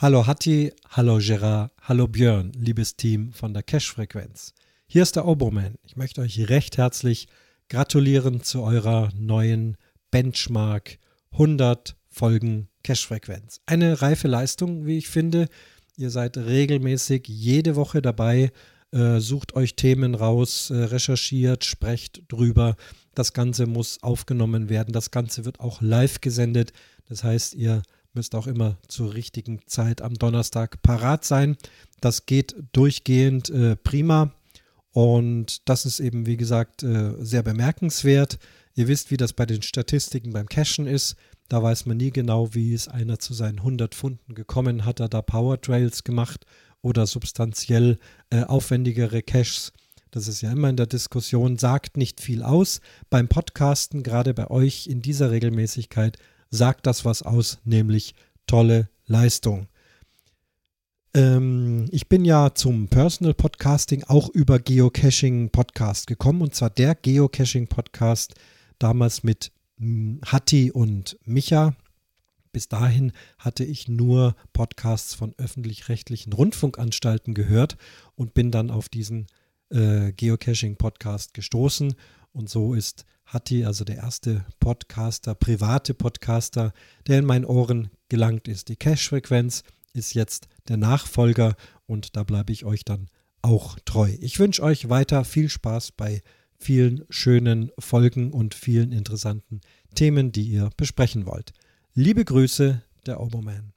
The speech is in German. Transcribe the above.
Hallo Hatti, hallo Gerard, hallo Björn, liebes Team von der Cash-Frequenz. Hier ist der Oboman. Ich möchte euch recht herzlich gratulieren zu eurer neuen Benchmark 100 Folgen Cash-Frequenz. Eine reife Leistung, wie ich finde. Ihr seid regelmäßig jede Woche dabei, äh, sucht euch Themen raus, äh, recherchiert, sprecht drüber. Das Ganze muss aufgenommen werden. Das Ganze wird auch live gesendet. Das heißt, ihr müsst auch immer zur richtigen Zeit am Donnerstag parat sein. Das geht durchgehend äh, prima und das ist eben, wie gesagt, äh, sehr bemerkenswert. Ihr wisst, wie das bei den Statistiken beim Cashen ist. Da weiß man nie genau, wie es einer zu seinen 100 Funden gekommen hat. Er da Power Trails gemacht oder substanziell äh, aufwendigere Caches. Das ist ja immer in der Diskussion, sagt nicht viel aus. Beim Podcasten, gerade bei euch in dieser Regelmäßigkeit, sagt das was aus, nämlich tolle Leistung. Ähm, ich bin ja zum Personal Podcasting auch über Geocaching Podcast gekommen und zwar der Geocaching Podcast damals mit hm, Hatti und Micha. Bis dahin hatte ich nur Podcasts von öffentlich-rechtlichen Rundfunkanstalten gehört und bin dann auf diesen äh, Geocaching-Podcast gestoßen. Und so ist Hatti, also der erste Podcaster, private Podcaster, der in meinen Ohren gelangt ist. Die Cache-Frequenz ist jetzt der Nachfolger und da bleibe ich euch dann auch treu. Ich wünsche euch weiter viel Spaß bei vielen schönen Folgen und vielen interessanten Themen, die ihr besprechen wollt. Liebe Grüße, der Oberman.